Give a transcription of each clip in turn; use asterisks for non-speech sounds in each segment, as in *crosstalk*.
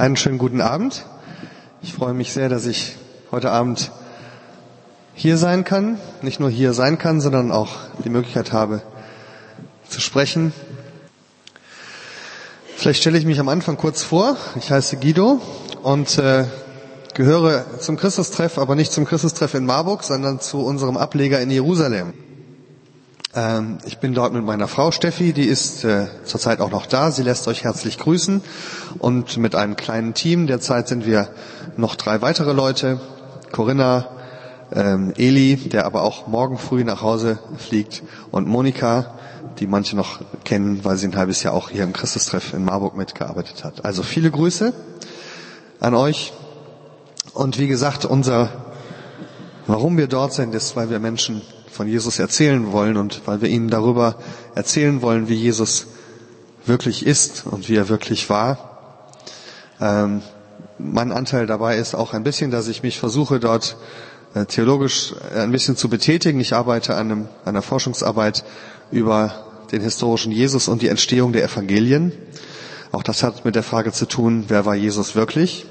Einen schönen guten Abend. Ich freue mich sehr, dass ich heute Abend hier sein kann. Nicht nur hier sein kann, sondern auch die Möglichkeit habe zu sprechen. Vielleicht stelle ich mich am Anfang kurz vor. Ich heiße Guido und äh, gehöre zum Christustreff, aber nicht zum Christustreff in Marburg, sondern zu unserem Ableger in Jerusalem. Ähm, ich bin dort mit meiner Frau Steffi, die ist äh, zurzeit auch noch da. Sie lässt euch herzlich grüßen. Und mit einem kleinen Team, derzeit sind wir noch drei weitere Leute. Corinna, ähm, Eli, der aber auch morgen früh nach Hause fliegt, und Monika, die manche noch kennen, weil sie ein halbes Jahr auch hier im Christustreff in Marburg mitgearbeitet hat. Also viele Grüße an euch. Und wie gesagt, unser, warum wir dort sind, ist, weil wir Menschen von Jesus erzählen wollen und weil wir ihnen darüber erzählen wollen, wie Jesus wirklich ist und wie er wirklich war. Ähm, mein Anteil dabei ist auch ein bisschen, dass ich mich versuche, dort äh, theologisch ein bisschen zu betätigen. Ich arbeite an, einem, an einer Forschungsarbeit über den historischen Jesus und die Entstehung der Evangelien. Auch das hat mit der Frage zu tun, wer war Jesus wirklich?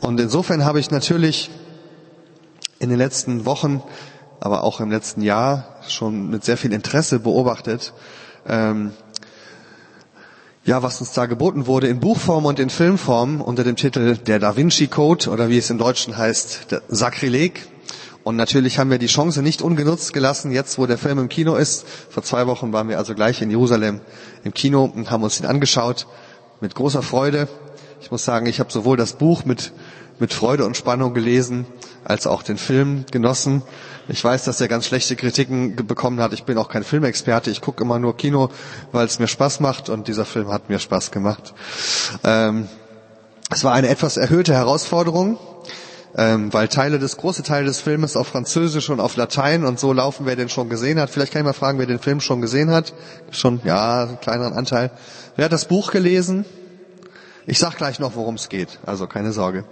Und insofern habe ich natürlich in den letzten Wochen aber auch im letzten Jahr schon mit sehr viel Interesse beobachtet, ähm, ja, was uns da geboten wurde in Buchform und in Filmform unter dem Titel Der Da Vinci Code oder wie es im Deutschen heißt, der Sakrileg. Und natürlich haben wir die Chance nicht ungenutzt gelassen, jetzt wo der Film im Kino ist. Vor zwei Wochen waren wir also gleich in Jerusalem im Kino und haben uns ihn angeschaut mit großer Freude. Ich muss sagen, ich habe sowohl das Buch mit, mit Freude und Spannung gelesen, als auch den Film genossen. Ich weiß, dass er ganz schlechte Kritiken bekommen hat. Ich bin auch kein Filmexperte. Ich gucke immer nur Kino, weil es mir Spaß macht und dieser Film hat mir Spaß gemacht. Ähm, es war eine etwas erhöhte Herausforderung, ähm, weil Teile des, große Teile des Filmes auf Französisch und auf Latein und so laufen, wer den schon gesehen hat. Vielleicht kann ich mal fragen, wer den Film schon gesehen hat. Schon, ja, einen kleineren Anteil. Wer hat das Buch gelesen? Ich sag gleich noch, worum es geht. Also keine Sorge.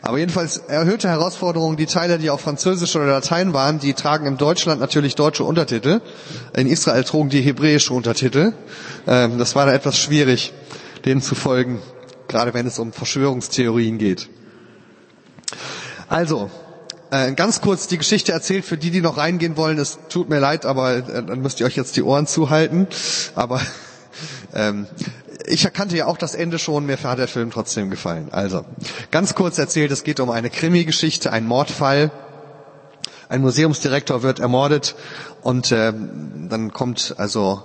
Aber jedenfalls erhöhte Herausforderungen, die Teile, die auf Französisch oder Latein waren, die tragen in Deutschland natürlich deutsche Untertitel. In Israel trugen die hebräische Untertitel. Ähm, das war da etwas schwierig, denen zu folgen, gerade wenn es um Verschwörungstheorien geht. Also, äh, ganz kurz die Geschichte erzählt für die, die noch reingehen wollen. Es tut mir leid, aber äh, dann müsst ihr euch jetzt die Ohren zuhalten. Aber *laughs* ähm, ich kannte ja auch das Ende schon, mir hat der Film trotzdem gefallen. Also, ganz kurz erzählt, es geht um eine Krimi-Geschichte, ein Mordfall. Ein Museumsdirektor wird ermordet und äh, dann kommt also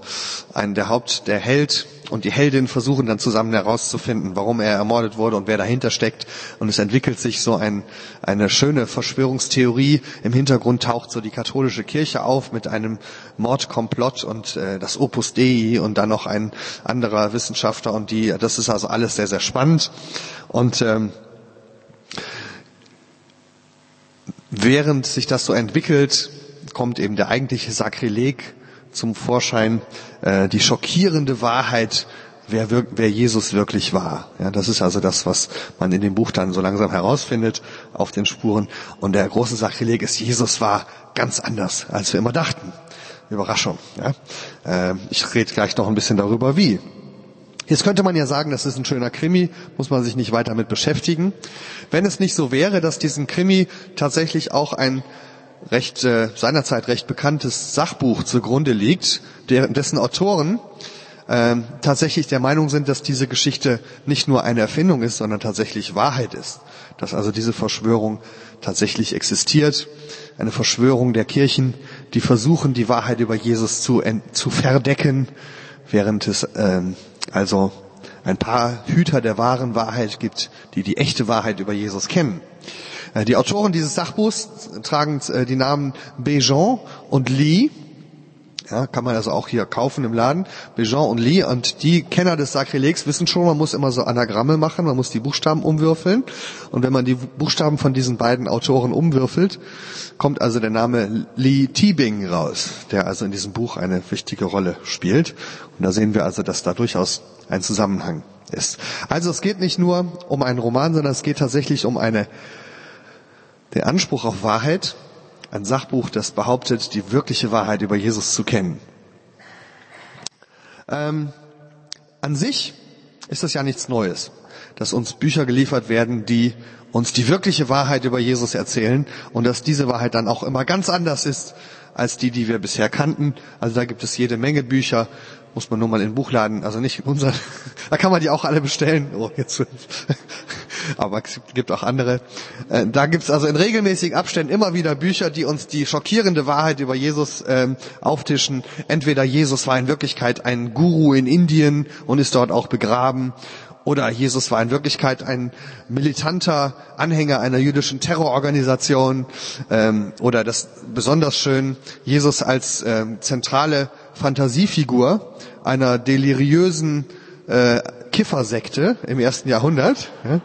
ein der Haupt, der Held und die Heldin versuchen dann zusammen herauszufinden, warum er ermordet wurde und wer dahinter steckt. Und es entwickelt sich so ein, eine schöne Verschwörungstheorie. Im Hintergrund taucht so die katholische Kirche auf mit einem Mordkomplott und äh, das Opus Dei und dann noch ein anderer Wissenschaftler und die. Das ist also alles sehr sehr spannend und ähm, während sich das so entwickelt, kommt eben der eigentliche Sakrileg zum Vorschein, äh, die schockierende Wahrheit, wer, wer Jesus wirklich war. Ja, das ist also das, was man in dem Buch dann so langsam herausfindet auf den Spuren. Und der große Sakrileg ist, Jesus war ganz anders, als wir immer dachten. Überraschung. Ja? Äh, ich rede gleich noch ein bisschen darüber, wie. Jetzt könnte man ja sagen, das ist ein schöner Krimi, muss man sich nicht weiter mit beschäftigen. Wenn es nicht so wäre, dass diesem Krimi tatsächlich auch ein recht äh, seinerzeit recht bekanntes Sachbuch zugrunde liegt, deren, dessen Autoren äh, tatsächlich der Meinung sind, dass diese Geschichte nicht nur eine Erfindung ist, sondern tatsächlich Wahrheit ist. Dass also diese Verschwörung tatsächlich existiert. Eine Verschwörung der Kirchen, die versuchen, die Wahrheit über Jesus zu, zu verdecken, während es äh, also ein paar Hüter der wahren Wahrheit gibt, die die echte Wahrheit über Jesus kennen. Äh, die Autoren dieses Sachbuchs tragen äh, die Namen Bejean und Lee. Ja, kann man also auch hier kaufen im Laden. Bejean und Lee. Und die Kenner des Sakrilegs wissen schon, man muss immer so Anagramme machen, man muss die Buchstaben umwürfeln. Und wenn man die Buchstaben von diesen beiden Autoren umwürfelt, kommt also der Name Lee Teabing raus, der also in diesem Buch eine wichtige Rolle spielt. Und da sehen wir also, dass da durchaus ein Zusammenhang ist. Also es geht nicht nur um einen Roman, sondern es geht tatsächlich um eine der Anspruch auf Wahrheit, ein Sachbuch, das behauptet, die wirkliche Wahrheit über Jesus zu kennen. Ähm, an sich ist das ja nichts Neues, dass uns Bücher geliefert werden, die uns die wirkliche Wahrheit über Jesus erzählen und dass diese Wahrheit dann auch immer ganz anders ist als die, die wir bisher kannten. Also da gibt es jede Menge Bücher, muss man nur mal in den Buchladen, also nicht in unser, *laughs* da kann man die auch alle bestellen. Oh, jetzt, *laughs* aber es gibt auch andere. Äh, da gibt es also in regelmäßigen Abständen immer wieder Bücher, die uns die schockierende Wahrheit über Jesus ähm, auftischen. Entweder Jesus war in Wirklichkeit ein Guru in Indien und ist dort auch begraben, oder Jesus war in Wirklichkeit ein militanter Anhänger einer jüdischen Terrororganisation ähm, oder das besonders schön Jesus als ähm, zentrale Fantasiefigur einer deliriösen äh, Kiffersekte im ersten Jahrhundert, ja,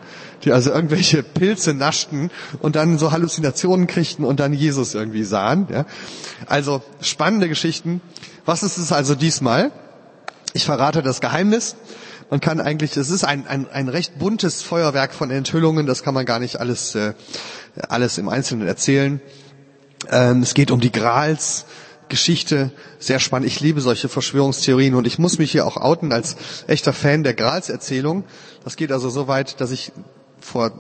die also irgendwelche Pilze naschten und dann so Halluzinationen kriegten und dann Jesus irgendwie sahen. Ja. Also spannende Geschichten. Was ist es also diesmal? Ich verrate das Geheimnis. Man kann eigentlich, es ist ein, ein, ein recht buntes Feuerwerk von Enthüllungen, das kann man gar nicht alles, äh, alles im Einzelnen erzählen. Ähm, es geht um die Grals, Geschichte sehr spannend. Ich liebe solche Verschwörungstheorien und ich muss mich hier auch outen als echter Fan der Grals-Erzählung. Das geht also so weit, dass ich vor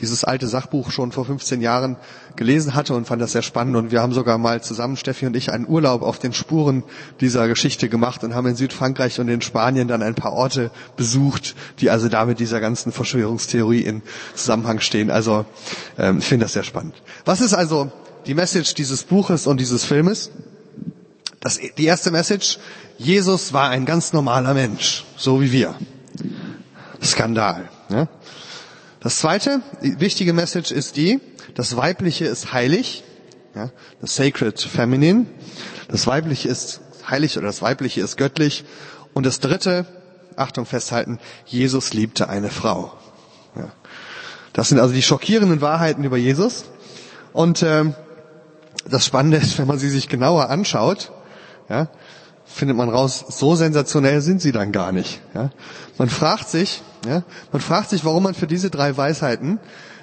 dieses alte Sachbuch schon vor 15 Jahren gelesen hatte und fand das sehr spannend. Und wir haben sogar mal zusammen, Steffi und ich, einen Urlaub auf den Spuren dieser Geschichte gemacht und haben in Südfrankreich und in Spanien dann ein paar Orte besucht, die also da mit dieser ganzen Verschwörungstheorie in Zusammenhang stehen. Also ähm, ich finde das sehr spannend. Was ist also die Message dieses Buches und dieses Filmes? Das, die erste Message, Jesus war ein ganz normaler Mensch, so wie wir. Skandal. Ja? Das zweite, die wichtige Message ist die, das Weibliche ist heilig, ja, das Sacred Feminine. Das Weibliche ist heilig oder das Weibliche ist göttlich. Und das dritte, Achtung festhalten, Jesus liebte eine Frau. Ja. Das sind also die schockierenden Wahrheiten über Jesus. Und ähm, das Spannende ist, wenn man sie sich genauer anschaut, ja, findet man raus, so sensationell sind sie dann gar nicht. Ja. Man fragt sich, ja, man fragt sich, warum man für diese drei Weisheiten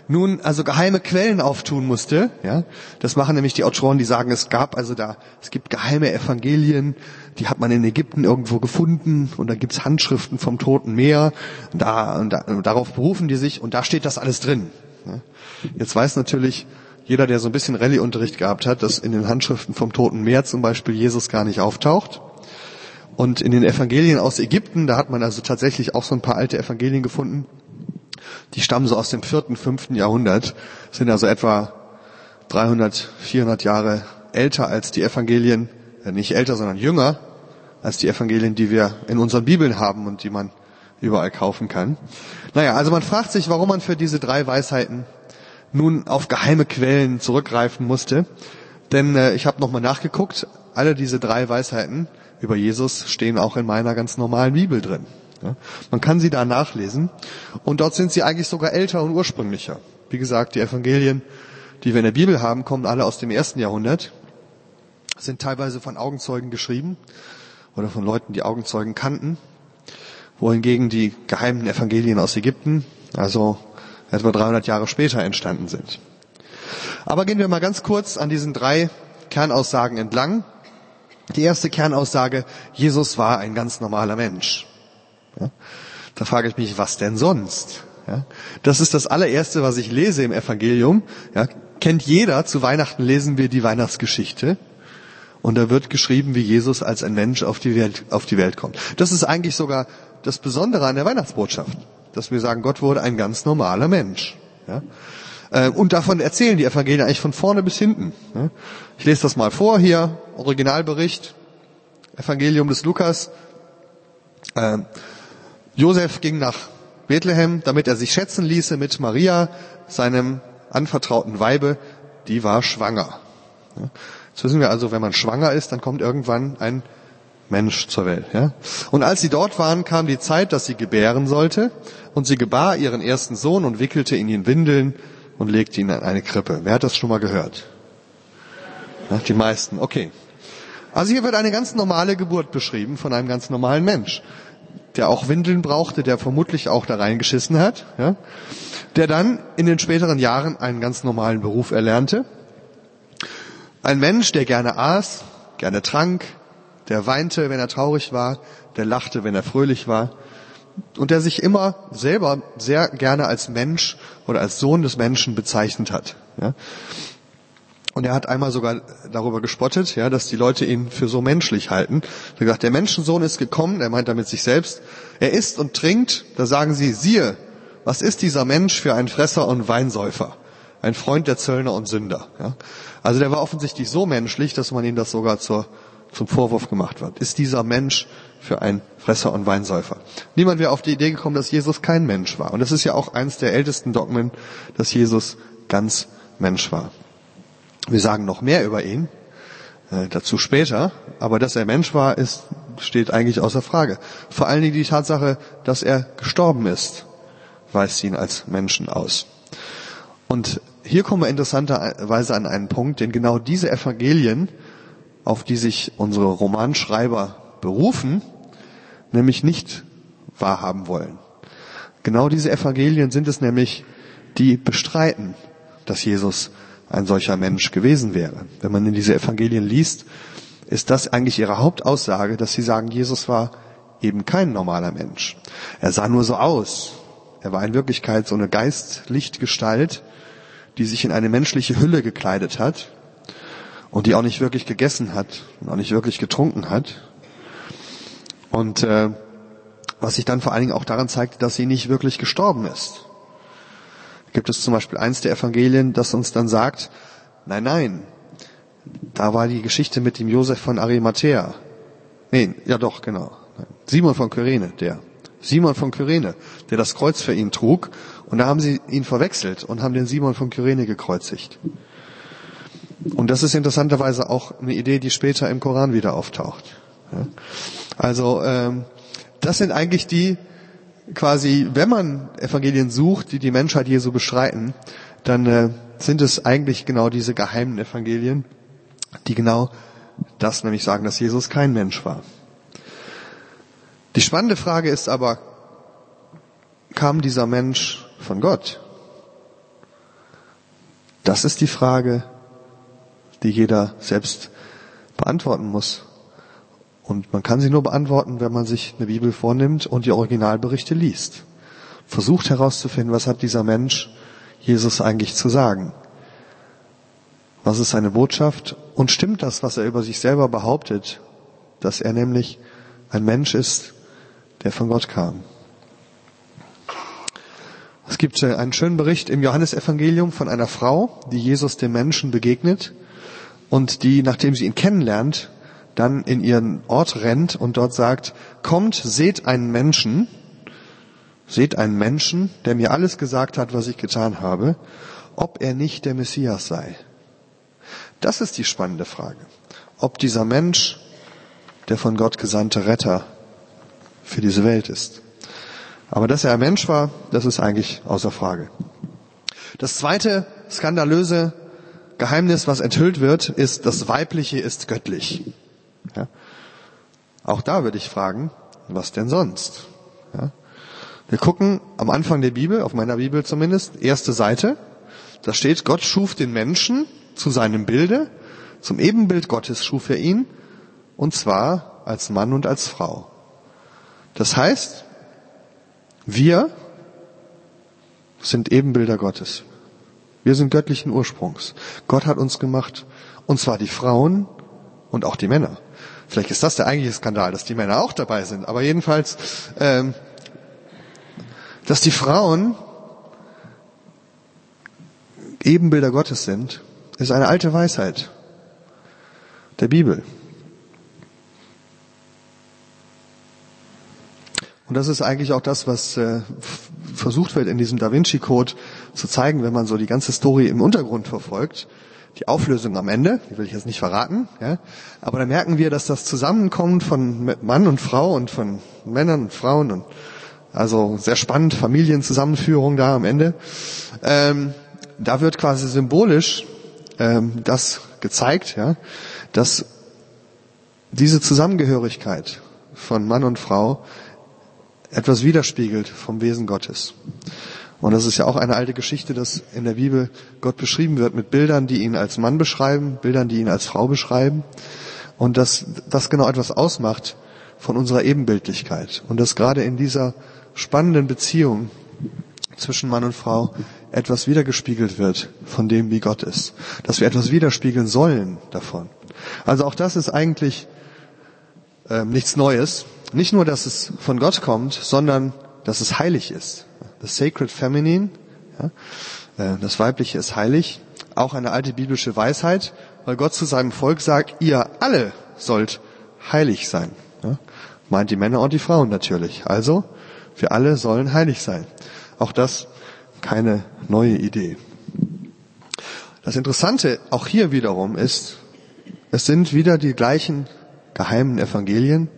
nun also geheime Quellen auftun musste. Ja, das machen nämlich die Autoren, die sagen, es gab also da, es gibt geheime Evangelien, die hat man in Ägypten irgendwo gefunden und da gibt's Handschriften vom Toten Meer. Da, und da, und darauf berufen die sich und da steht das alles drin. Ja. Jetzt weiß natürlich jeder, der so ein bisschen Rallye-Unterricht gehabt hat, dass in den Handschriften vom Toten Meer zum Beispiel Jesus gar nicht auftaucht. Und in den Evangelien aus Ägypten, da hat man also tatsächlich auch so ein paar alte Evangelien gefunden. Die stammen so aus dem vierten, fünften Jahrhundert, sind also etwa 300, 400 Jahre älter als die Evangelien, äh nicht älter, sondern jünger als die Evangelien, die wir in unseren Bibeln haben und die man überall kaufen kann. Naja, also man fragt sich, warum man für diese drei Weisheiten nun auf geheime Quellen zurückgreifen musste. Denn äh, ich habe nochmal nachgeguckt, alle diese drei Weisheiten über Jesus stehen auch in meiner ganz normalen Bibel drin. Ja, man kann sie da nachlesen und dort sind sie eigentlich sogar älter und ursprünglicher. Wie gesagt, die Evangelien, die wir in der Bibel haben, kommen alle aus dem ersten Jahrhundert, sind teilweise von Augenzeugen geschrieben oder von Leuten, die Augenzeugen kannten, wohingegen die geheimen Evangelien aus Ägypten, also etwa 300 Jahre später entstanden sind. Aber gehen wir mal ganz kurz an diesen drei Kernaussagen entlang. Die erste Kernaussage, Jesus war ein ganz normaler Mensch. Ja, da frage ich mich, was denn sonst? Ja, das ist das allererste, was ich lese im Evangelium. Ja, kennt jeder, zu Weihnachten lesen wir die Weihnachtsgeschichte. Und da wird geschrieben, wie Jesus als ein Mensch auf die Welt, auf die Welt kommt. Das ist eigentlich sogar das Besondere an der Weihnachtsbotschaft, dass wir sagen, Gott wurde ein ganz normaler Mensch. Ja? Äh, und davon erzählen die Evangelien eigentlich von vorne bis hinten. Ich lese das mal vor hier, Originalbericht, Evangelium des Lukas. Ähm, Josef ging nach Bethlehem, damit er sich schätzen ließe mit Maria, seinem anvertrauten Weibe, die war schwanger. Jetzt wissen wir also, wenn man schwanger ist, dann kommt irgendwann ein Mensch zur Welt. Und als sie dort waren, kam die Zeit, dass sie gebären sollte, und sie gebar ihren ersten Sohn und wickelte ihn in Windeln und legte ihn in eine Krippe. Wer hat das schon mal gehört? Ja, die meisten, okay. Also hier wird eine ganz normale Geburt beschrieben von einem ganz normalen Mensch, der auch Windeln brauchte, der vermutlich auch da reingeschissen hat, ja, der dann in den späteren Jahren einen ganz normalen Beruf erlernte. Ein Mensch, der gerne aß, gerne trank, der weinte, wenn er traurig war, der lachte, wenn er fröhlich war, und der sich immer selber sehr gerne als Mensch oder als Sohn des Menschen bezeichnet hat. Ja. Und er hat einmal sogar darüber gespottet, ja, dass die Leute ihn für so menschlich halten. Er hat gesagt, der Menschensohn ist gekommen, er meint damit sich selbst. Er isst und trinkt, da sagen sie, siehe, was ist dieser Mensch für ein Fresser und Weinsäufer? Ein Freund der Zöllner und Sünder. Ja. Also der war offensichtlich so menschlich, dass man ihm das sogar zur, zum Vorwurf gemacht wird. Ist dieser Mensch für ein Fresser und Weinsäufer? Niemand wäre auf die Idee gekommen, dass Jesus kein Mensch war. Und es ist ja auch eines der ältesten Dogmen, dass Jesus ganz Mensch war. Wir sagen noch mehr über ihn, äh, dazu später, aber dass er Mensch war, ist, steht eigentlich außer Frage. Vor allen Dingen die Tatsache, dass er gestorben ist, weist ihn als Menschen aus. Und hier kommen wir interessanterweise an einen Punkt, denn genau diese Evangelien, auf die sich unsere Romanschreiber berufen, nämlich nicht wahrhaben wollen. Genau diese Evangelien sind es nämlich, die bestreiten, dass Jesus ein solcher Mensch gewesen wäre. Wenn man in diese Evangelien liest, ist das eigentlich ihre Hauptaussage, dass sie sagen, Jesus war eben kein normaler Mensch. Er sah nur so aus. Er war in Wirklichkeit so eine Geistlichtgestalt, die sich in eine menschliche Hülle gekleidet hat und die auch nicht wirklich gegessen hat und auch nicht wirklich getrunken hat. Und äh, was sich dann vor allen Dingen auch daran zeigt, dass sie nicht wirklich gestorben ist. Gibt es zum Beispiel eins der Evangelien, das uns dann sagt, nein, nein, da war die Geschichte mit dem Josef von Arimathea. Nee, ja doch, genau. Simon von Kyrene, der. Simon von Kyrene, der das Kreuz für ihn trug. Und da haben sie ihn verwechselt und haben den Simon von Kyrene gekreuzigt. Und das ist interessanterweise auch eine Idee, die später im Koran wieder auftaucht. Also ähm, das sind eigentlich die quasi, wenn man Evangelien sucht, die die Menschheit Jesu beschreiten, dann äh, sind es eigentlich genau diese geheimen Evangelien, die genau das nämlich sagen, dass Jesus kein Mensch war. Die spannende Frage ist aber, kam dieser Mensch von Gott? Das ist die Frage, die jeder selbst beantworten muss. Und man kann sie nur beantworten, wenn man sich eine Bibel vornimmt und die Originalberichte liest. Versucht herauszufinden, was hat dieser Mensch Jesus eigentlich zu sagen? Was ist seine Botschaft? Und stimmt das, was er über sich selber behauptet, dass er nämlich ein Mensch ist, der von Gott kam. Es gibt äh, einen schönen Bericht im Johannesevangelium von einer Frau, die Jesus dem Menschen begegnet und die, nachdem sie ihn kennenlernt, dann in ihren Ort rennt und dort sagt, kommt, seht einen Menschen, seht einen Menschen, der mir alles gesagt hat, was ich getan habe, ob er nicht der Messias sei. Das ist die spannende Frage. Ob dieser Mensch der von Gott gesandte Retter für diese Welt ist. Aber dass er ein Mensch war, das ist eigentlich außer Frage. Das zweite skandalöse Geheimnis, was enthüllt wird, ist, das Weibliche ist göttlich. Ja? Auch da würde ich fragen, was denn sonst? Ja? Wir gucken am Anfang der Bibel, auf meiner Bibel zumindest, erste Seite. Da steht, Gott schuf den Menschen zu seinem Bilde, zum Ebenbild Gottes schuf er ihn, und zwar als Mann und als Frau. Das heißt, wir sind Ebenbilder Gottes. Wir sind göttlichen Ursprungs. Gott hat uns gemacht, und zwar die Frauen und auch die Männer. Vielleicht ist das der eigentliche Skandal, dass die Männer auch dabei sind. Aber jedenfalls, ähm, dass die Frauen Ebenbilder Gottes sind, ist eine alte Weisheit der Bibel. Und das ist eigentlich auch das, was äh, versucht wird in diesem Da Vinci Code zu zeigen, wenn man so die ganze Story im Untergrund verfolgt. Die Auflösung am Ende, die will ich jetzt nicht verraten, ja, aber da merken wir, dass das Zusammenkommen von Mann und Frau und von Männern und Frauen und also sehr spannend, Familienzusammenführung da am Ende. Ähm, da wird quasi symbolisch ähm, das gezeigt, ja, dass diese Zusammengehörigkeit von Mann und Frau etwas widerspiegelt vom Wesen Gottes. Und das ist ja auch eine alte Geschichte, dass in der Bibel Gott beschrieben wird mit Bildern, die ihn als Mann beschreiben, Bildern, die ihn als Frau beschreiben. Und dass das genau etwas ausmacht von unserer Ebenbildlichkeit. Und dass gerade in dieser spannenden Beziehung zwischen Mann und Frau etwas wiedergespiegelt wird von dem, wie Gott ist. Dass wir etwas widerspiegeln sollen davon. Also auch das ist eigentlich ähm, nichts Neues. Nicht nur, dass es von Gott kommt, sondern dass es heilig ist. The Sacred Feminine, ja, äh, das Weibliche ist heilig. Auch eine alte biblische Weisheit, weil Gott zu seinem Volk sagt, ihr alle sollt heilig sein. Ja, meint die Männer und die Frauen natürlich. Also, wir alle sollen heilig sein. Auch das keine neue Idee. Das Interessante auch hier wiederum ist, es sind wieder die gleichen geheimen Evangelien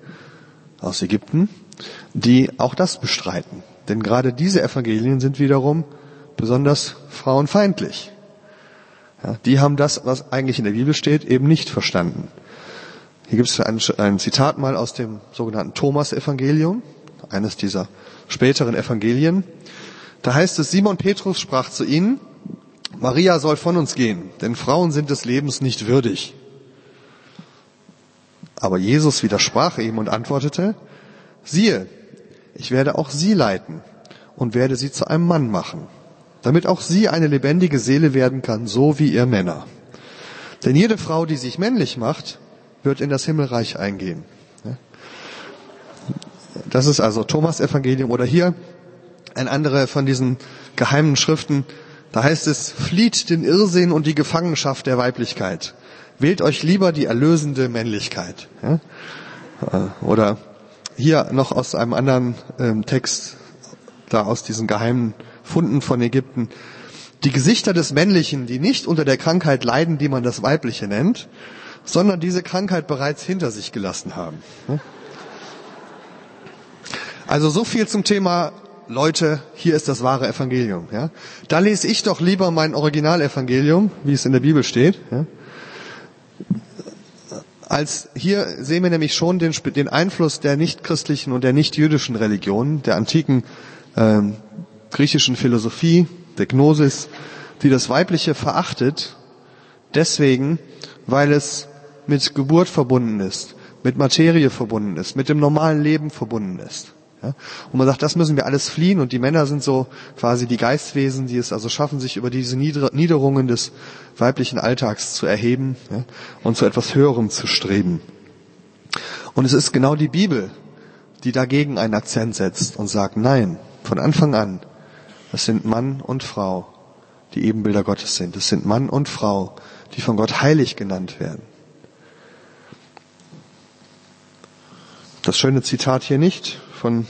aus Ägypten, die auch das bestreiten. Denn gerade diese Evangelien sind wiederum besonders frauenfeindlich. Ja, die haben das, was eigentlich in der Bibel steht, eben nicht verstanden. Hier gibt es ein, ein Zitat mal aus dem sogenannten Thomas-Evangelium, eines dieser späteren Evangelien. Da heißt es, Simon Petrus sprach zu ihnen, Maria soll von uns gehen, denn Frauen sind des Lebens nicht würdig. Aber Jesus widersprach ihm und antwortete, siehe, ich werde auch sie leiten und werde sie zu einem Mann machen, damit auch sie eine lebendige Seele werden kann, so wie ihr Männer. Denn jede Frau, die sich männlich macht, wird in das Himmelreich eingehen. Das ist also Thomas Evangelium oder hier ein anderer von diesen geheimen Schriften. Da heißt es, flieht den Irrsinn und die Gefangenschaft der Weiblichkeit. Wählt euch lieber die erlösende Männlichkeit. Äh, oder hier noch aus einem anderen ähm, Text, da aus diesen geheimen Funden von Ägypten. Die Gesichter des Männlichen, die nicht unter der Krankheit leiden, die man das Weibliche nennt, sondern diese Krankheit bereits hinter sich gelassen haben. Also so viel zum Thema Leute, hier ist das wahre Evangelium. Ja? Da lese ich doch lieber mein Originalevangelium, wie es in der Bibel steht. Ja? Als hier sehen wir nämlich schon den, den Einfluss der nichtchristlichen und der nichtjüdischen Religionen, der antiken äh, griechischen Philosophie, der Gnosis, die das Weibliche verachtet, deswegen, weil es mit Geburt verbunden ist, mit Materie verbunden ist, mit dem normalen Leben verbunden ist. Ja? Und man sagt, das müssen wir alles fliehen und die Männer sind so quasi die Geistwesen, die es also schaffen, sich über diese Niederungen des weiblichen Alltags zu erheben ja? und zu etwas Höherem zu streben. Und es ist genau die Bibel, die dagegen einen Akzent setzt und sagt, nein, von Anfang an, es sind Mann und Frau, die Ebenbilder Gottes sind. Es sind Mann und Frau, die von Gott heilig genannt werden. Das schöne Zitat hier nicht von,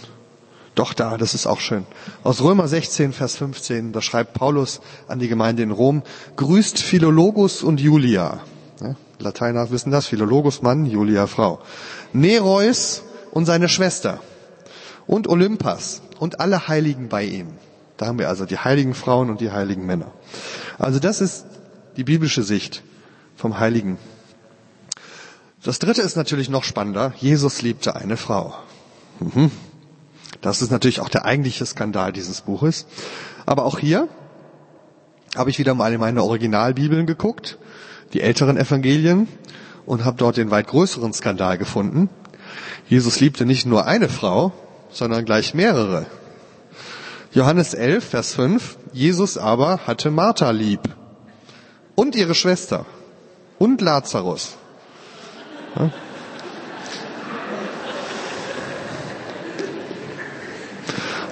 doch da, das ist auch schön. Aus Römer 16, Vers 15, da schreibt Paulus an die Gemeinde in Rom, grüßt Philologus und Julia. Ja, Lateiner wissen das, Philologus Mann, Julia Frau. Nereus und seine Schwester und Olympas und alle Heiligen bei ihm. Da haben wir also die heiligen Frauen und die heiligen Männer. Also das ist die biblische Sicht vom Heiligen. Das dritte ist natürlich noch spannender. Jesus liebte eine Frau. Mhm. Das ist natürlich auch der eigentliche Skandal dieses Buches. Aber auch hier habe ich wieder mal in meine Originalbibeln geguckt, die älteren Evangelien, und habe dort den weit größeren Skandal gefunden. Jesus liebte nicht nur eine Frau, sondern gleich mehrere. Johannes 11, Vers 5, Jesus aber hatte Martha lieb und ihre Schwester und Lazarus. Ja.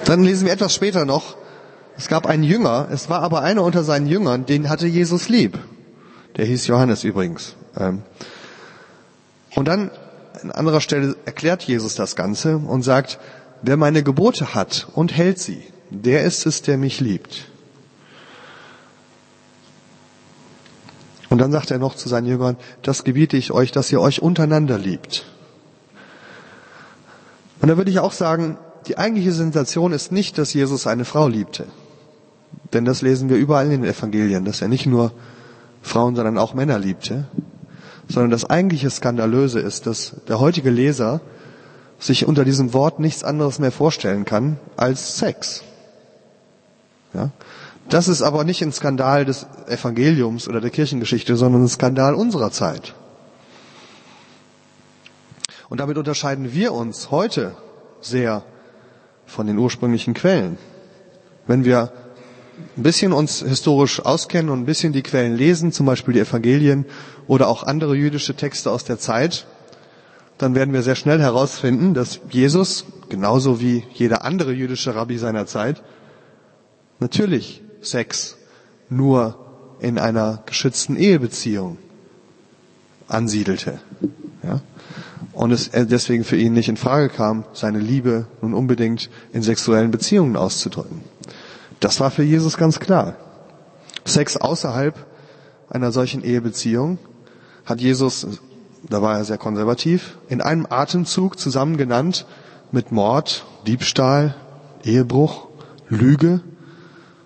Dann lesen wir etwas später noch, es gab einen Jünger, es war aber einer unter seinen Jüngern, den hatte Jesus lieb. Der hieß Johannes übrigens. Ähm. Und dann an anderer Stelle erklärt Jesus das Ganze und sagt, wer meine Gebote hat und hält sie, der ist es, der mich liebt. Und dann sagt er noch zu seinen Jüngern, das gebiete ich euch, dass ihr euch untereinander liebt. Und da würde ich auch sagen, die eigentliche Sensation ist nicht, dass Jesus eine Frau liebte. Denn das lesen wir überall in den Evangelien, dass er nicht nur Frauen, sondern auch Männer liebte. Sondern das eigentliche Skandalöse ist, dass der heutige Leser sich unter diesem Wort nichts anderes mehr vorstellen kann als Sex. Ja? Das ist aber nicht ein Skandal des Evangeliums oder der Kirchengeschichte, sondern ein Skandal unserer Zeit. Und damit unterscheiden wir uns heute sehr von den ursprünglichen Quellen. Wenn wir ein bisschen uns historisch auskennen und ein bisschen die Quellen lesen, zum Beispiel die Evangelien oder auch andere jüdische Texte aus der Zeit, dann werden wir sehr schnell herausfinden, dass Jesus, genauso wie jeder andere jüdische Rabbi seiner Zeit, natürlich Sex nur in einer geschützten Ehebeziehung ansiedelte. Ja? Und es deswegen für ihn nicht in Frage kam, seine Liebe nun unbedingt in sexuellen Beziehungen auszudrücken. Das war für Jesus ganz klar. Sex außerhalb einer solchen Ehebeziehung hat Jesus, da war er sehr konservativ, in einem Atemzug zusammen genannt mit Mord, Diebstahl, Ehebruch, Lüge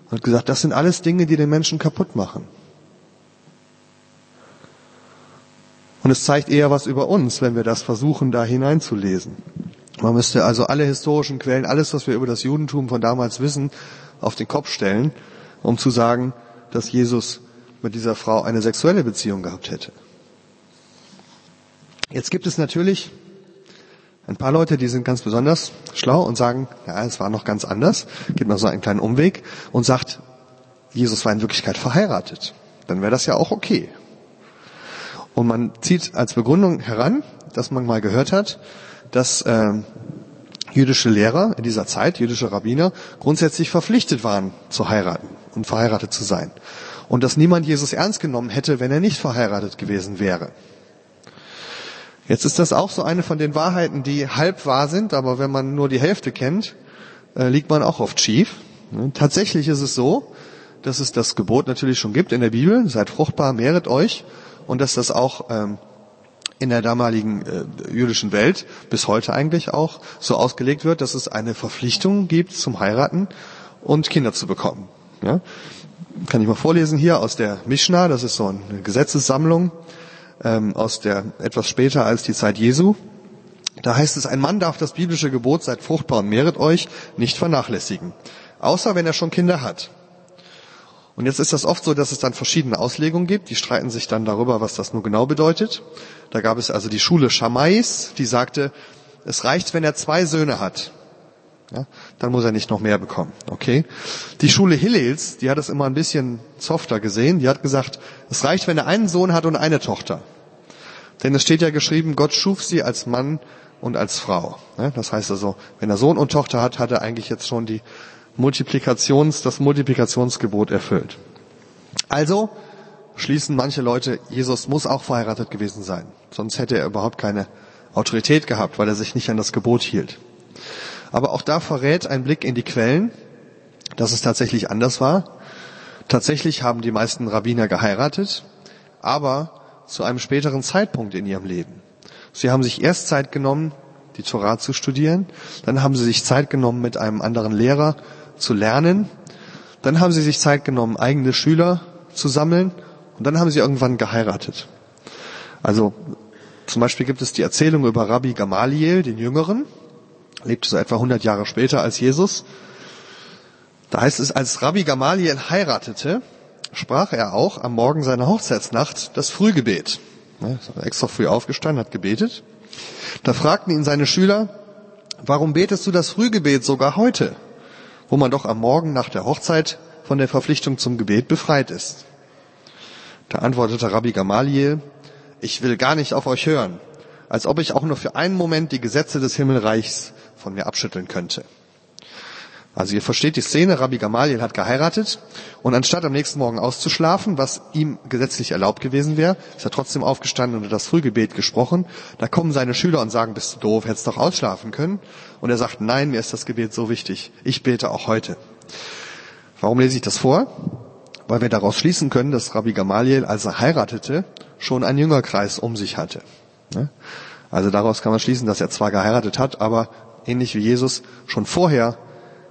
und gesagt, das sind alles Dinge, die den Menschen kaputt machen. Und es zeigt eher was über uns, wenn wir das versuchen, da hineinzulesen. Man müsste also alle historischen Quellen, alles, was wir über das Judentum von damals wissen, auf den Kopf stellen, um zu sagen, dass Jesus mit dieser Frau eine sexuelle Beziehung gehabt hätte. Jetzt gibt es natürlich ein paar Leute, die sind ganz besonders schlau und sagen, ja, es war noch ganz anders, geht noch so einen kleinen Umweg und sagt, Jesus war in Wirklichkeit verheiratet. Dann wäre das ja auch okay. Und man zieht als Begründung heran, dass man mal gehört hat, dass äh, jüdische Lehrer in dieser Zeit, jüdische Rabbiner, grundsätzlich verpflichtet waren zu heiraten und verheiratet zu sein. Und dass niemand Jesus ernst genommen hätte, wenn er nicht verheiratet gewesen wäre. Jetzt ist das auch so eine von den Wahrheiten, die halb wahr sind, aber wenn man nur die Hälfte kennt, äh, liegt man auch oft schief. Tatsächlich ist es so, dass es das Gebot natürlich schon gibt in der Bibel, seid fruchtbar, mehret euch, und dass das auch ähm, in der damaligen äh, jüdischen Welt bis heute eigentlich auch so ausgelegt wird, dass es eine Verpflichtung gibt zum Heiraten und Kinder zu bekommen. Ja? Kann ich mal vorlesen hier aus der Mishnah, das ist so eine Gesetzessammlung ähm, aus der etwas später als die Zeit Jesu. Da heißt es, ein Mann darf das biblische Gebot, seid fruchtbar und mehret euch, nicht vernachlässigen. Außer wenn er schon Kinder hat. Und jetzt ist das oft so, dass es dann verschiedene Auslegungen gibt. Die streiten sich dann darüber, was das nur genau bedeutet. Da gab es also die Schule Schamais, die sagte, es reicht, wenn er zwei Söhne hat. Ja, dann muss er nicht noch mehr bekommen. Okay. Die Schule Hillels, die hat es immer ein bisschen softer gesehen. Die hat gesagt, es reicht, wenn er einen Sohn hat und eine Tochter. Denn es steht ja geschrieben, Gott schuf sie als Mann und als Frau. Das heißt also, wenn er Sohn und Tochter hat, hat er eigentlich jetzt schon die Multiplikations, das Multiplikationsgebot erfüllt. Also schließen manche Leute, Jesus muss auch verheiratet gewesen sein. Sonst hätte er überhaupt keine Autorität gehabt, weil er sich nicht an das Gebot hielt. Aber auch da verrät ein Blick in die Quellen, dass es tatsächlich anders war. Tatsächlich haben die meisten Rabbiner geheiratet, aber zu einem späteren Zeitpunkt in ihrem Leben. Sie haben sich erst Zeit genommen, die Torah zu studieren, dann haben sie sich Zeit genommen, mit einem anderen Lehrer zu lernen, dann haben sie sich Zeit genommen, eigene Schüler zu sammeln und dann haben sie irgendwann geheiratet. Also zum Beispiel gibt es die Erzählung über Rabbi Gamaliel, den Jüngeren, lebte so etwa 100 Jahre später als Jesus. Da heißt es, als Rabbi Gamaliel heiratete, sprach er auch am Morgen seiner Hochzeitsnacht das Frühgebet. Er ist extra früh aufgestanden, hat gebetet. Da fragten ihn seine Schüler, warum betest du das Frühgebet sogar heute, wo man doch am Morgen nach der Hochzeit von der Verpflichtung zum Gebet befreit ist? Da antwortete Rabbi Gamaliel, ich will gar nicht auf euch hören, als ob ich auch nur für einen Moment die Gesetze des Himmelreichs von mir abschütteln könnte. Also ihr versteht die Szene, Rabbi Gamaliel hat geheiratet und anstatt am nächsten Morgen auszuschlafen, was ihm gesetzlich erlaubt gewesen wäre, ist er trotzdem aufgestanden und das Frühgebet gesprochen. Da kommen seine Schüler und sagen, bist du doof, hättest doch ausschlafen können. Und er sagt, nein, mir ist das Gebet so wichtig. Ich bete auch heute. Warum lese ich das vor? Weil wir daraus schließen können, dass Rabbi Gamaliel, als er heiratete, schon einen Jüngerkreis um sich hatte. Also daraus kann man schließen, dass er zwar geheiratet hat, aber ähnlich wie Jesus schon vorher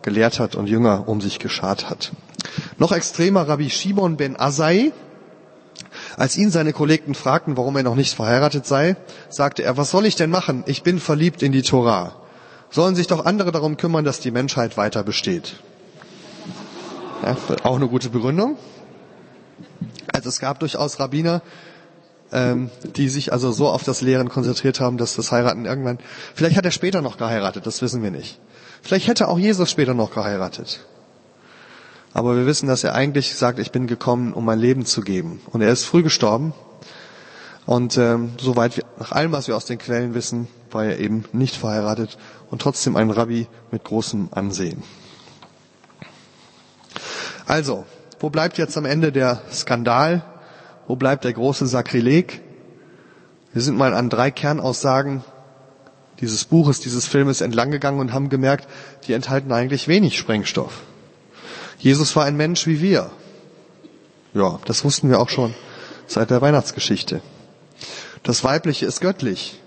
gelehrt hat und Jünger um sich geschart hat. Noch extremer Rabbi Shimon ben Azai. Als ihn seine Kollegen fragten, warum er noch nicht verheiratet sei, sagte er, was soll ich denn machen? Ich bin verliebt in die Torah. Sollen sich doch andere darum kümmern, dass die Menschheit weiter besteht. Ja, auch eine gute Begründung. Also es gab durchaus Rabbiner, ähm, die sich also so auf das Lehren konzentriert haben, dass das Heiraten irgendwann, vielleicht hat er später noch geheiratet, das wissen wir nicht. Vielleicht hätte auch Jesus später noch geheiratet. Aber wir wissen, dass er eigentlich sagt, ich bin gekommen, um mein Leben zu geben. Und er ist früh gestorben. Und ähm, soweit wir, nach allem, was wir aus den Quellen wissen, war er eben nicht verheiratet und trotzdem ein Rabbi mit großem Ansehen. Also, wo bleibt jetzt am Ende der Skandal? Wo bleibt der große Sakrileg? Wir sind mal an drei Kernaussagen dieses Buches, dieses Filmes entlanggegangen und haben gemerkt, die enthalten eigentlich wenig Sprengstoff. Jesus war ein Mensch wie wir. Ja, das wussten wir auch schon seit der Weihnachtsgeschichte. Das Weibliche ist göttlich.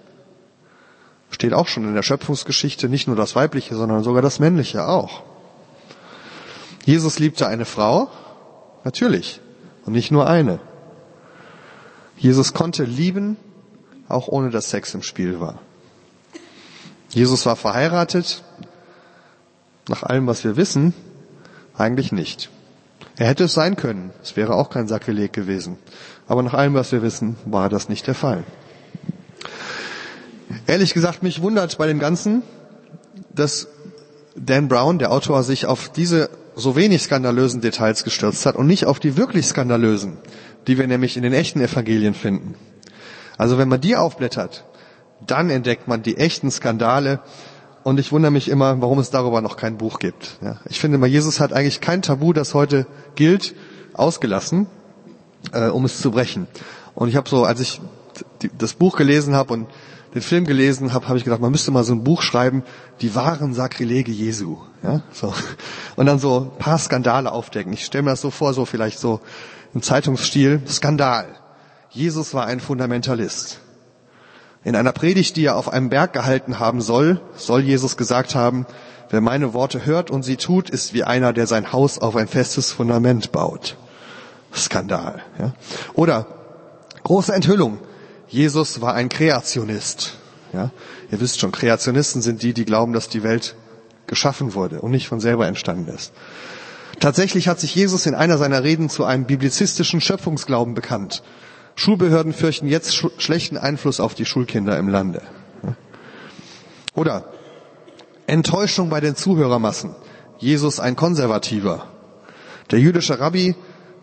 Steht auch schon in der Schöpfungsgeschichte, nicht nur das Weibliche, sondern sogar das Männliche auch. Jesus liebte eine Frau, natürlich, und nicht nur eine. Jesus konnte lieben, auch ohne dass Sex im Spiel war. Jesus war verheiratet, nach allem, was wir wissen, eigentlich nicht. Er hätte es sein können, es wäre auch kein Sakrileg gewesen. Aber nach allem, was wir wissen, war das nicht der Fall. Ehrlich gesagt, mich wundert bei dem Ganzen, dass Dan Brown, der Autor, sich auf diese so wenig skandalösen Details gestürzt hat und nicht auf die wirklich skandalösen, die wir nämlich in den echten Evangelien finden. Also wenn man die aufblättert, dann entdeckt man die echten Skandale, und ich wundere mich immer, warum es darüber noch kein Buch gibt. Ja, ich finde mal, Jesus hat eigentlich kein Tabu, das heute gilt, ausgelassen, äh, um es zu brechen. Und ich habe so, als ich die, das Buch gelesen habe und den Film gelesen habe, habe ich gedacht, man müsste mal so ein Buch schreiben, die wahren Sakrilege Jesu. Ja, so. Und dann so ein paar Skandale aufdecken. Ich stelle mir das so vor, so vielleicht so im Zeitungsstil, Skandal. Jesus war ein Fundamentalist. In einer Predigt, die er auf einem Berg gehalten haben soll, soll Jesus gesagt haben, wer meine Worte hört und sie tut, ist wie einer, der sein Haus auf ein festes Fundament baut. Skandal. Ja? Oder große Enthüllung. Jesus war ein Kreationist. Ja? Ihr wisst schon, Kreationisten sind die, die glauben, dass die Welt geschaffen wurde und nicht von selber entstanden ist. Tatsächlich hat sich Jesus in einer seiner Reden zu einem biblizistischen Schöpfungsglauben bekannt. Schulbehörden fürchten jetzt sch schlechten Einfluss auf die Schulkinder im Lande. Oder Enttäuschung bei den Zuhörermassen. Jesus ein Konservativer. Der jüdische Rabbi,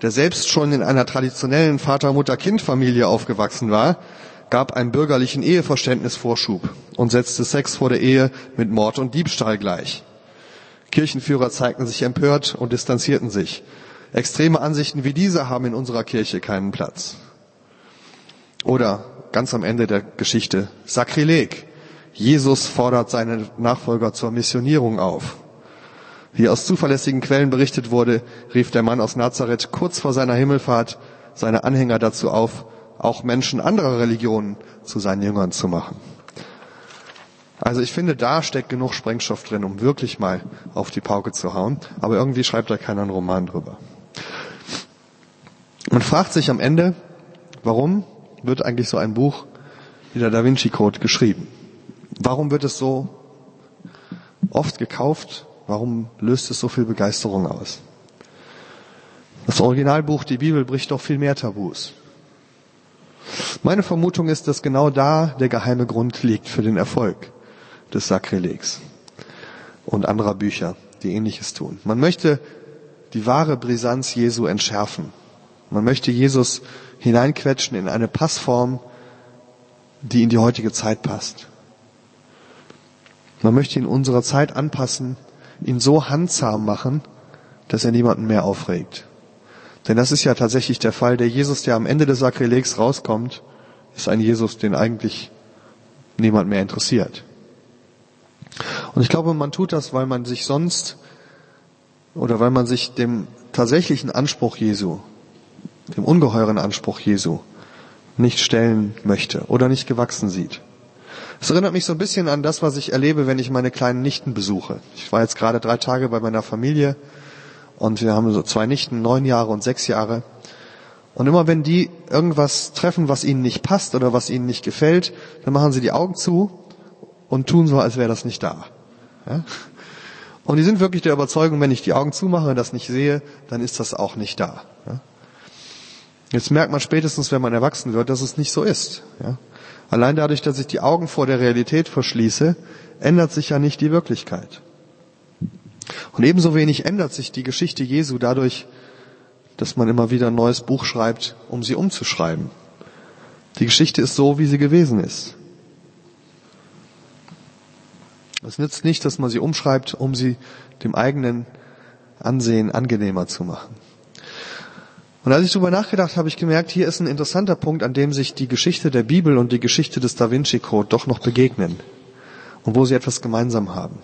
der selbst schon in einer traditionellen Vater-Mutter-Kind-Familie aufgewachsen war, gab einem bürgerlichen Eheverständnis Vorschub und setzte Sex vor der Ehe mit Mord und Diebstahl gleich. Kirchenführer zeigten sich empört und distanzierten sich. Extreme Ansichten wie diese haben in unserer Kirche keinen Platz. Oder ganz am Ende der Geschichte, Sakrileg. Jesus fordert seine Nachfolger zur Missionierung auf. Wie aus zuverlässigen Quellen berichtet wurde, rief der Mann aus Nazareth kurz vor seiner Himmelfahrt seine Anhänger dazu auf, auch Menschen anderer Religionen zu seinen Jüngern zu machen. Also ich finde, da steckt genug Sprengstoff drin, um wirklich mal auf die Pauke zu hauen. Aber irgendwie schreibt da keiner einen Roman drüber. Man fragt sich am Ende, warum wird eigentlich so ein Buch wie der Da Vinci Code geschrieben? Warum wird es so oft gekauft? Warum löst es so viel Begeisterung aus? Das Originalbuch, die Bibel, bricht doch viel mehr Tabus. Meine Vermutung ist, dass genau da der geheime Grund liegt für den Erfolg des Sakrilegs und anderer Bücher, die ähnliches tun. Man möchte die wahre Brisanz Jesu entschärfen. Man möchte Jesus hineinquetschen in eine Passform, die in die heutige Zeit passt. Man möchte ihn unserer Zeit anpassen, ihn so handsam machen, dass er niemanden mehr aufregt. Denn das ist ja tatsächlich der Fall. Der Jesus, der am Ende des Sakrilegs rauskommt, ist ein Jesus, den eigentlich niemand mehr interessiert. Und ich glaube, man tut das, weil man sich sonst oder weil man sich dem tatsächlichen Anspruch Jesu, dem ungeheuren Anspruch Jesu nicht stellen möchte oder nicht gewachsen sieht. Es erinnert mich so ein bisschen an das, was ich erlebe, wenn ich meine kleinen Nichten besuche. Ich war jetzt gerade drei Tage bei meiner Familie und wir haben so zwei Nichten, neun Jahre und sechs Jahre. Und immer wenn die irgendwas treffen, was ihnen nicht passt oder was ihnen nicht gefällt, dann machen sie die Augen zu und tun so, als wäre das nicht da. Ja? Und die sind wirklich der Überzeugung, wenn ich die Augen zumache und das nicht sehe, dann ist das auch nicht da. Ja? Jetzt merkt man spätestens, wenn man erwachsen wird, dass es nicht so ist. Ja? Allein dadurch, dass ich die Augen vor der Realität verschließe, ändert sich ja nicht die Wirklichkeit. Und ebenso wenig ändert sich die Geschichte Jesu dadurch, dass man immer wieder ein neues Buch schreibt, um sie umzuschreiben. Die Geschichte ist so, wie sie gewesen ist. Es nützt nicht, dass man sie umschreibt, um sie dem eigenen Ansehen angenehmer zu machen. Und als ich darüber nachgedacht habe, habe ich gemerkt, hier ist ein interessanter Punkt, an dem sich die Geschichte der Bibel und die Geschichte des Da Vinci Code doch noch begegnen und wo sie etwas gemeinsam haben.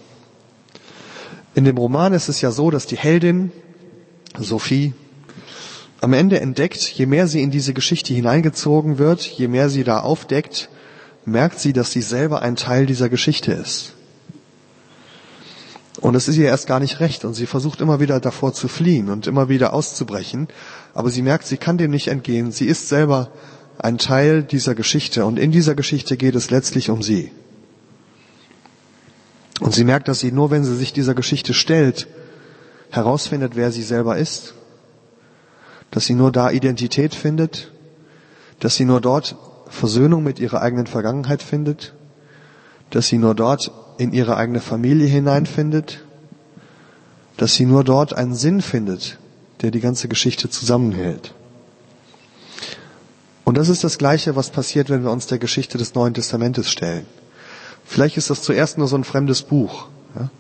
In dem Roman ist es ja so, dass die Heldin, Sophie, am Ende entdeckt, je mehr sie in diese Geschichte hineingezogen wird, je mehr sie da aufdeckt, merkt sie, dass sie selber ein Teil dieser Geschichte ist. Und es ist ihr erst gar nicht recht. Und sie versucht immer wieder davor zu fliehen und immer wieder auszubrechen, aber sie merkt, sie kann dem nicht entgehen. Sie ist selber ein Teil dieser Geschichte. Und in dieser Geschichte geht es letztlich um sie. Und sie merkt, dass sie nur, wenn sie sich dieser Geschichte stellt, herausfindet, wer sie selber ist, dass sie nur da Identität findet, dass sie nur dort Versöhnung mit ihrer eigenen Vergangenheit findet, dass sie nur dort in ihre eigene Familie hineinfindet, dass sie nur dort einen Sinn findet, der die ganze Geschichte zusammenhält. Und das ist das Gleiche, was passiert, wenn wir uns der Geschichte des Neuen Testamentes stellen. Vielleicht ist das zuerst nur so ein fremdes Buch. Ja?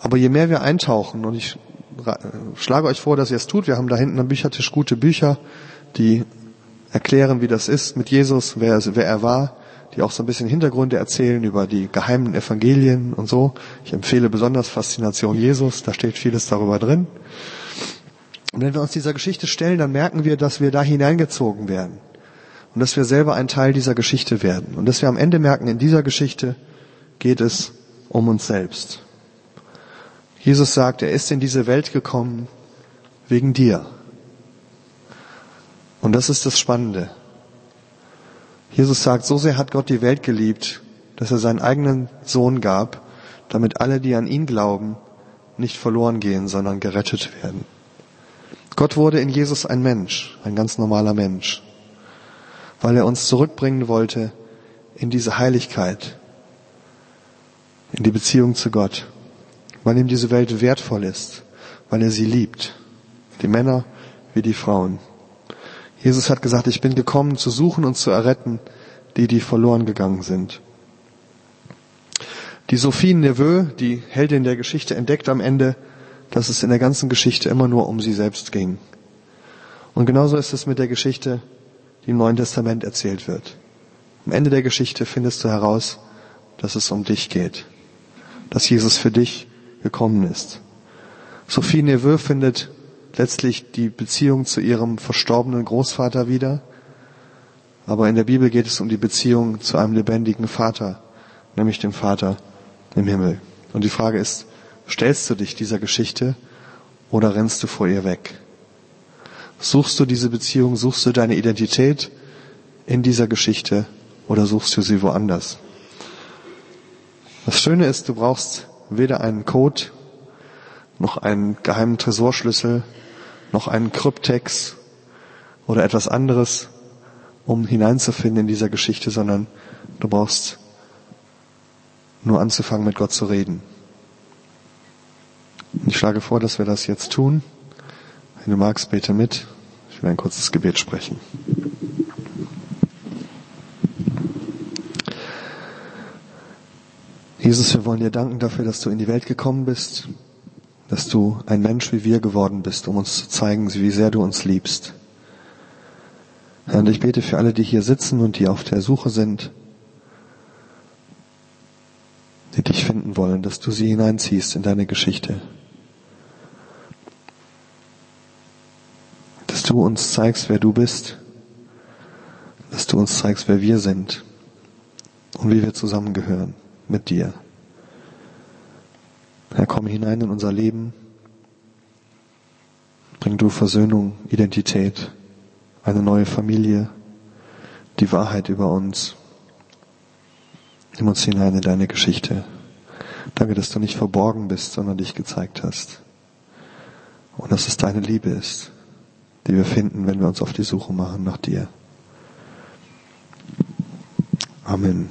Aber je mehr wir eintauchen, und ich schlage euch vor, dass ihr es tut, wir haben da hinten am Büchertisch gute Bücher, die erklären, wie das ist mit Jesus, wer, wer er war, die auch so ein bisschen Hintergründe erzählen über die geheimen Evangelien und so. Ich empfehle besonders Faszination Jesus, da steht vieles darüber drin. Und wenn wir uns dieser Geschichte stellen, dann merken wir, dass wir da hineingezogen werden und dass wir selber ein Teil dieser Geschichte werden und dass wir am Ende merken, in dieser Geschichte geht es um uns selbst. Jesus sagt, er ist in diese Welt gekommen wegen dir. Und das ist das Spannende. Jesus sagt, so sehr hat Gott die Welt geliebt, dass er seinen eigenen Sohn gab, damit alle, die an ihn glauben, nicht verloren gehen, sondern gerettet werden. Gott wurde in Jesus ein Mensch, ein ganz normaler Mensch, weil er uns zurückbringen wollte in diese Heiligkeit, in die Beziehung zu Gott, weil ihm diese Welt wertvoll ist, weil er sie liebt, die Männer wie die Frauen. Jesus hat gesagt, ich bin gekommen zu suchen und zu erretten, die, die verloren gegangen sind. Die Sophie Neveu, die Heldin der Geschichte, entdeckt am Ende, dass es in der ganzen Geschichte immer nur um sie selbst ging. Und genauso ist es mit der Geschichte, die im Neuen Testament erzählt wird. Am Ende der Geschichte findest du heraus, dass es um dich geht, dass Jesus für dich gekommen ist. Sophie Neveu findet letztlich die Beziehung zu ihrem verstorbenen Großvater wieder, aber in der Bibel geht es um die Beziehung zu einem lebendigen Vater, nämlich dem Vater im Himmel. Und die Frage ist, Stellst du dich dieser Geschichte oder rennst du vor ihr weg? Suchst du diese Beziehung, suchst du deine Identität in dieser Geschichte oder suchst du sie woanders? Das Schöne ist, du brauchst weder einen Code, noch einen geheimen Tresorschlüssel, noch einen Kryptex oder etwas anderes, um hineinzufinden in dieser Geschichte, sondern du brauchst nur anzufangen, mit Gott zu reden. Ich schlage vor, dass wir das jetzt tun. Wenn du magst, bete mit. Ich will ein kurzes Gebet sprechen. Jesus, wir wollen dir danken dafür, dass du in die Welt gekommen bist, dass du ein Mensch wie wir geworden bist, um uns zu zeigen, wie sehr du uns liebst. Herr, und ich bete für alle, die hier sitzen und die auf der Suche sind, die dich finden wollen, dass du sie hineinziehst in deine Geschichte. du uns zeigst, wer du bist, dass du uns zeigst, wer wir sind und wie wir zusammengehören mit dir. Herr, komm hinein in unser Leben. Bring du Versöhnung, Identität, eine neue Familie, die Wahrheit über uns. Nimm uns hinein in deine Geschichte. Danke, dass du nicht verborgen bist, sondern dich gezeigt hast. Und dass es deine Liebe ist die wir finden, wenn wir uns auf die Suche machen nach dir. Amen.